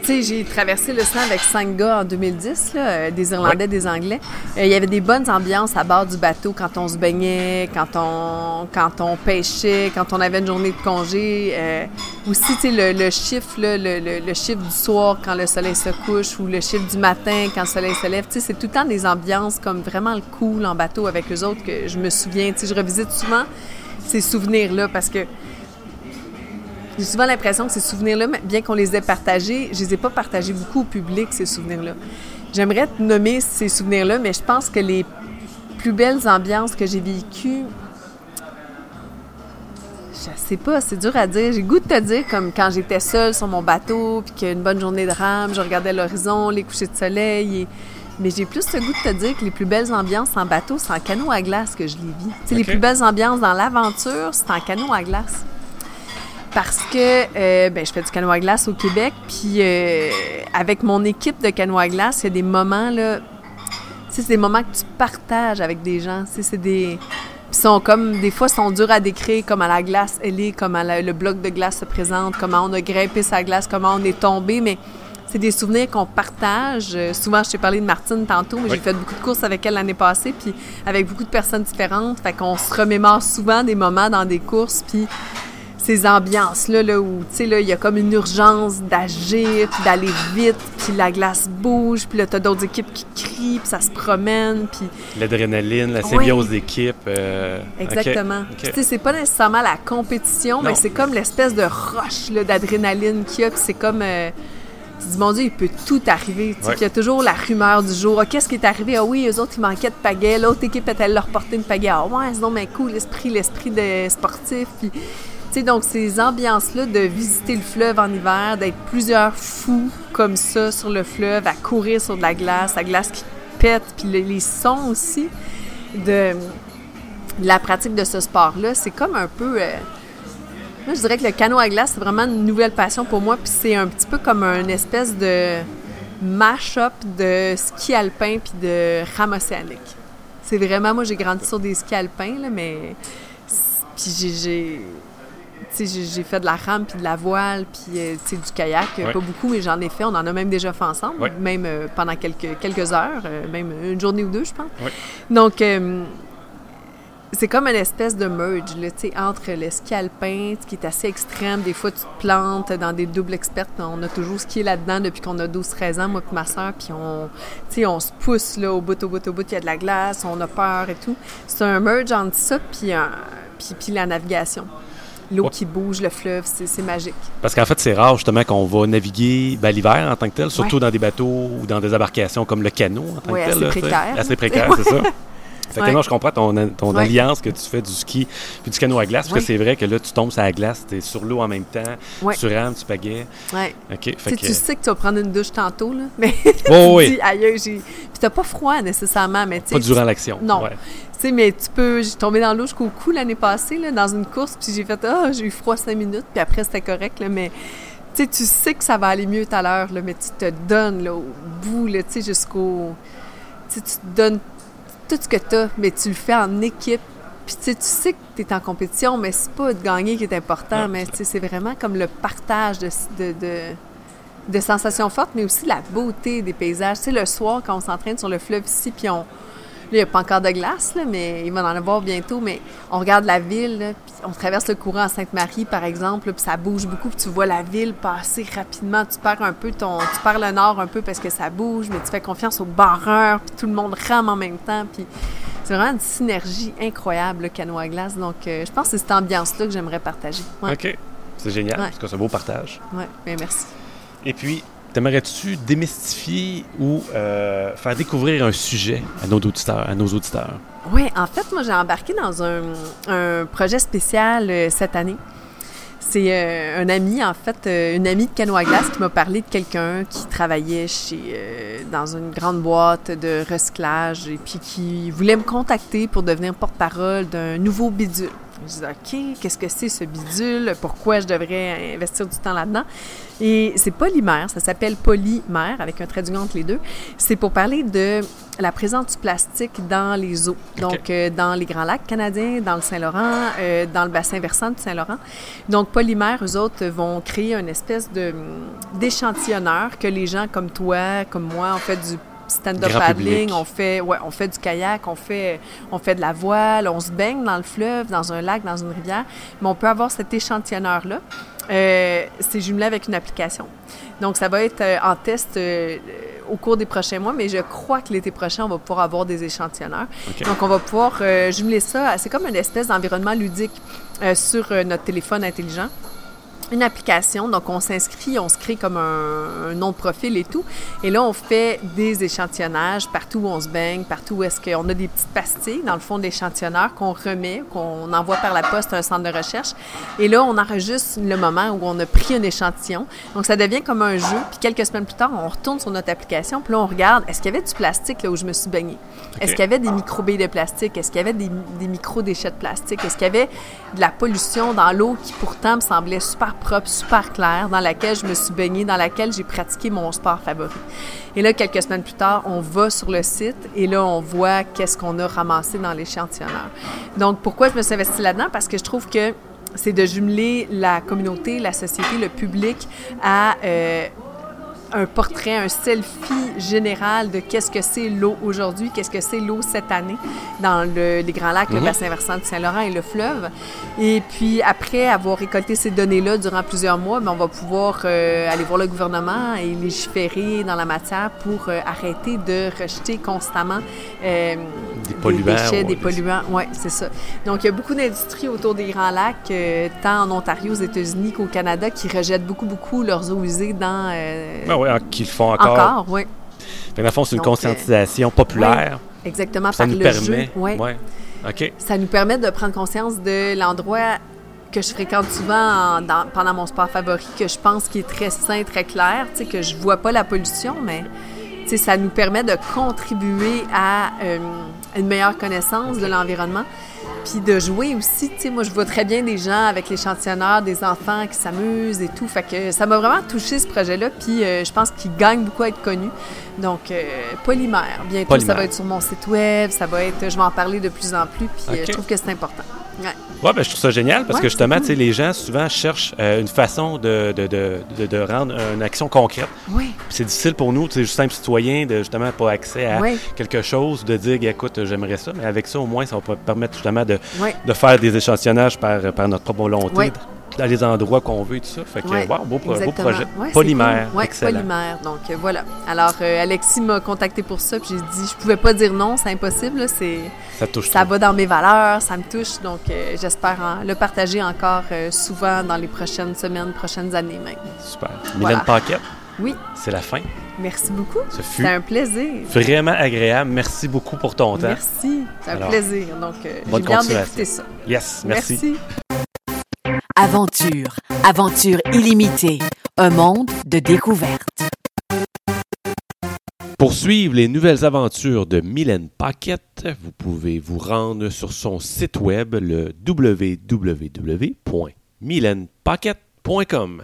S3: Tu sais, j'ai traversé l'océan avec cinq gars en 2010, là, euh, des Irlandais, des Anglais. Euh, Il y avait des bonnes ambiances à bord du bateau quand on se baignait, quand on, quand on pêchait, quand on avait une journée de congé. Euh, aussi, tu sais, le, le chiffre, là, le, le- le chiffre du soir quand le soleil se couche ou le chiffre du matin quand le soleil se lève. Tu sais, c'est tout le temps des ambiances comme vraiment le cool en bateau avec eux autres que je me souviens. Tu sais, je revisite souvent ces souvenirs-là parce que j'ai souvent l'impression que ces souvenirs-là, bien qu'on les ait partagés, je les ai pas partagés beaucoup au public, ces souvenirs-là. J'aimerais te nommer ces souvenirs-là, mais je pense que les plus belles ambiances que j'ai vécues, je sais pas, c'est dur à dire. J'ai goût de te dire comme quand j'étais seule sur mon bateau, puis qu'il y a une bonne journée de rame, je regardais l'horizon, les couchers de soleil. et- Mais j'ai plus le goût de te dire que les plus belles ambiances en bateau, c'est en canot à glace que je les vis. Les plus belles ambiances dans l'aventure, c'est en canot à glace. Parce que euh, ben, je fais du canot à glace au Québec, puis euh, avec mon équipe de canot à glace, il y a des moments, là, c'est des moments que tu partages avec des gens. C'est des. Puis sont comme, des fois, sont durs à décrire, comme à la glace, elle est, comment la- le bloc de glace se présente, comment on a grimpé sa glace, comment on est tombé, mais c'est des souvenirs qu'on partage. Euh, souvent, je t'ai parlé de Martine tantôt, mais
S2: Oui.
S3: j'ai fait beaucoup de courses avec elle l'année passée, puis avec beaucoup de personnes différentes. Fait qu'on se remémore souvent des moments dans des courses, puis ces ambiances-là, là, où, tu sais, là, il y a comme une urgence d'agir, puis d'aller vite, puis la glace bouge, puis là, t'as d'autres équipes qui crient, puis ça se promène, puis...
S2: L'adrénaline, la symbiose d'équipe. euh,
S3: Exactement. Tu sais, c'est pas nécessairement la compétition,
S2: Non.
S3: mais c'est comme l'espèce de rush là, d'adrénaline qu'il y a, puis c'est comme... euh, tu dis, mon Dieu, il peut tout arriver. Tu sais,
S2: Ouais.
S3: puis il y a toujours la rumeur du jour. Ah, Qu'est-ce qui est arrivé? Ah oui, eux autres, ils manquaient de pagaie. L'autre équipe est allée leur porter une pagaie. Ah ouais, c'est donc bien cool, l'esprit, l'esprit de sportif. Puis donc ces ambiances-là de visiter le fleuve en hiver, d'être plusieurs fous comme ça sur le fleuve, à courir sur de la glace, la glace qui pète, puis le- les sons aussi de, de la pratique de ce sport-là, c'est comme un peu... euh, moi, je dirais que le canot à glace, c'est vraiment une nouvelle passion pour moi, puis c'est un petit peu comme une espèce de mash-up de ski alpin puis de rame océanique. C'est vraiment, moi, j'ai grandi sur des skis alpins, là, mais... Puis j'ai- j'ai... fait de la rame puis de la voile puis euh, du kayak, euh,
S2: Ouais.
S3: pas beaucoup, mais j'en ai fait. On en a même déjà fait ensemble,
S2: Ouais.
S3: même euh, pendant quelques, quelques heures, euh, même une journée ou deux, je pense.
S2: Ouais.
S3: Donc, c'est comme une espèce de merge là, tu sais, entre le ski alpin, qui est assez extrême. Des fois, tu te plantes dans des doubles expertes. On a toujours skié là-dedans depuis qu'on a 12-13 ans, moi et ma soeur. Puis on, tu sais, on se pousse là, au bout, au bout, au bout. Il y a de la glace, on a peur et tout. C'est un merge entre ça puis, puis, puis la navigation. L'eau
S2: Ouais.
S3: qui bouge, le fleuve, c'est magique.
S2: Parce qu'en fait, c'est rare justement qu'on va naviguer ben, l'hiver en tant que tel, surtout dans des bateaux ou dans des embarcations comme le canot en tant
S3: Ouais,
S2: que tel.
S3: assez
S2: là,
S3: précaire.
S2: Assez précaire, c'est ça. Fait que
S3: Ouais.
S2: non, je comprends ton, ton
S3: Ouais.
S2: alliance que tu fais du ski puis du canot à glace, parce que c'est vrai que là, tu tombes sur la glace, tu es sur l'eau en même temps, tu rames, tu pagaies.
S3: Ouais.
S2: OK,
S3: Tu
S2: fait
S3: sais,
S2: que...
S3: tu sais que tu vas prendre une douche tantôt, là, mais
S2: Oh,
S3: tu
S2: oui,
S3: dis, aïe, j'ai... Puis t'as pas froid nécessairement, mais tu
S2: pas durant l'action.
S3: Non. Tu sais, mais tu peux. J'ai tombé dans l'eau jusqu'au cou l'année passée, là, dans une course, puis j'ai fait Ah, j'ai eu froid cinq minutes, puis après, c'était correct, là, mais. Tu sais, tu sais que ça va aller mieux tout à l'heure, mais tu te donnes, là, au bout, là, tu sais, jusqu'au. Tu te donnes tout ce que tu as, mais tu le fais en équipe. Puis, tu sais, tu sais que tu es en compétition, mais c'est pas de gagner qui est important, mais c'est vraiment comme le partage de, de, de, de sensations fortes, mais aussi la beauté des paysages. Tu sais, le soir, quand on s'entraîne sur le fleuve ici, puis on. Là, il n'y a pas encore de glace, là, mais il va en avoir bientôt. Mais on regarde la ville, là, puis on traverse le courant à Sainte-Marie, par exemple, là, puis ça bouge beaucoup, puis tu vois la ville passer rapidement. Tu perds un peu ton. Tu perds le nord un peu parce que ça bouge, mais tu fais confiance aux barreurs, puis tout le monde rame en même temps. Puis c'est vraiment une synergie incroyable, le canot à glace. Donc, euh, je pense que c'est cette ambiance-là que j'aimerais partager. Ouais,
S2: OK. C'est génial,
S3: Ouais.
S2: parce que c'est un beau partage.
S3: ouais, bien, merci.
S2: Et puis, t'aimerais-tu démystifier ou euh, faire découvrir un sujet à nos auditeurs? À nos auditeurs?
S3: Oui, en fait, moi, j'ai embarqué dans un, projet spécial euh, cette année. C'est euh, un ami, en fait, une amie de canot à glace qui m'a parlé de quelqu'un qui travaillait chez, dans une grande boîte de recyclage et puis qui voulait me contacter pour devenir porte-parole d'un nouveau bidule. Je dis OK, qu'est-ce que c'est ce bidule? Pourquoi je devrais investir du temps là-dedans? Et c'est polymère, ça s'appelle polymère avec un trait d'union entre les deux. C'est pour parler de la présence du plastique dans les eaux. Donc, euh, dans les Grands Lacs canadiens, dans le Saint-Laurent, euh, dans le bassin versant du Saint-Laurent. Donc, polymère, eux autres, vont créer une espèce de, d'échantillonneur que les gens comme toi, comme moi, ont fait du stand-up paddling,
S2: public.
S3: on fait, ouais, on fait du kayak, on fait, on fait de la voile, on se baigne dans le fleuve, dans un lac, dans une rivière, mais on peut avoir cet échantillonneur-là. Euh, c'est jumelé avec une application. Donc, ça va être euh, en test euh, au cours des prochains mois, mais je crois que l'été prochain, on va pouvoir avoir des échantillonneurs. Donc, on va pouvoir jumeler ça. C'est comme une espèce d'environnement ludique sur notre téléphone intelligent. Une application, donc on s'inscrit, on se crée comme un, un nom de profil et tout. Et là, on fait des échantillonnages partout où on se baigne, partout où est-ce qu'on a des petites pastilles dans le fond de l'échantillonneur qu'on remet, qu'on envoie par la poste à un centre de recherche. Et là, on enregistre le moment où on a pris un échantillon. Donc, ça devient comme un jeu. Puis quelques semaines plus tard, on retourne sur notre application. Puis là, on regarde, est-ce qu'il y avait du plastique là où je me suis baignée? Est-ce qu'il y avait des micro-billes de plastique? Est-ce qu'il y avait des, des micro-déchets de plastique? Est-ce qu'il y avait de la pollution dans l'eau qui pourtant me semblait super propre, super claire, dans laquelle je me suis baignée, dans laquelle j'ai pratiqué mon sport favori? Et là, quelques semaines plus tard, on va sur le site et là, on voit qu'est-ce qu'on a ramassé dans l'échantillonneur. Donc, pourquoi je me suis investie là-dedans? Parce que je trouve que c'est de jumeler la communauté, la société, le public à euh, un portrait, un selfie général de qu'est-ce que c'est l'eau aujourd'hui, qu'est-ce que c'est l'eau cette année dans le- les Grands Lacs, le
S2: Mhm.
S3: bassin versant du Saint-Laurent et le fleuve. Et puis après avoir récolté ces données-là durant plusieurs mois, ben, on va pouvoir euh, aller voir le gouvernement et légiférer dans la matière pour euh, arrêter de rejeter constamment euh,
S2: Des polluants,
S3: déchets,
S2: ouais,
S3: des
S2: des-
S3: polluants. Oui, c'est ça. Donc il y a beaucoup d'industries autour des Grands Lacs, tant en Ontario, aux États-Unis qu'au Canada, qui rejettent beaucoup, beaucoup leurs eaux usées dans...
S2: Ah oui, qu'ils font encore.
S3: encore, oui.
S2: Fait dans le fond, c'est une
S3: Donc, euh,
S2: conscientisation populaire.
S3: Exactement,
S2: Ça
S3: par
S2: nous
S3: le
S2: permet.
S3: jeu. Ouais.
S2: Ouais.
S3: Ça nous permet de prendre conscience de l'endroit que je fréquente souvent en- dans- pendant mon sport favori, que je pense qui est très sain, très clair, que je vois pas la pollution, mais ça nous permet de contribuer à euh, une meilleure connaissance de l'environnement. Puis de jouer aussi, tu sais, moi je vois très bien des gens avec l'échantillonneur, des enfants qui s'amusent et tout. Fait que ça m'a vraiment touché ce projet-là. Puis euh, je pense qu'il gagne beaucoup à être connu. Donc, euh, Polymère, bientôt ça va être sur mon site web, ça va être, je vais en parler de plus en plus. Puis euh, je trouve que c'est important. Ouais.
S2: Ben, je trouve ça génial parce
S3: Ouais,
S2: que justement, sais, les gens souvent cherchent euh, une façon de, de, de, de- rendre une action concrète.
S3: Oui,
S2: C'est difficile pour nous, tu sais, juste simple citoyen, de justement pas accès à
S3: oui,
S2: quelque chose, de dire, écoute, j'aimerais ça, mais avec ça, au moins, ça va permettre justement de,
S3: oui.
S2: de faire des échantillonnages par, par notre propre volonté. Dans les endroits qu'on veut et tout ça. Fait que,
S3: Ouais,
S2: wow, beau, pro- beau
S3: exactement.
S2: projet.
S3: Ouais,
S2: Polymère,
S3: cool. Ouais,
S2: excellent.
S3: polymère. Donc euh, voilà. Alors euh, Alexis m'a contacté pour ça, puis j'ai dit je pouvais pas dire non, c'est impossible. C'est
S2: Ça touche
S3: ça
S2: tout.
S3: va dans mes valeurs, ça me touche. Donc euh, j'espère le partager encore euh, souvent dans les prochaines semaines, prochaines années même.
S2: Super.
S3: Voilà.
S2: Mylène Paquette,
S3: Oui,
S2: c'est la fin.
S3: merci beaucoup.
S2: Ce fut
S3: un plaisir.
S2: vraiment agréable. Merci beaucoup pour ton temps.
S3: Merci, c'est un
S2: Alors,
S3: plaisir. Donc euh, j'ai bien d'écouter ça.
S2: Yes, merci.
S3: merci.
S1: Aventure, aventure illimitée, un monde de découvertes.
S2: Pour suivre les nouvelles aventures de Mylène Paquette, vous pouvez vous rendre sur son site web le www.mylènepaquette.com.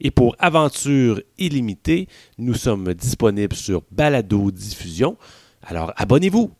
S2: Et pour Aventure illimitée, nous sommes disponibles sur Balado Diffusion. Alors abonnez-vous,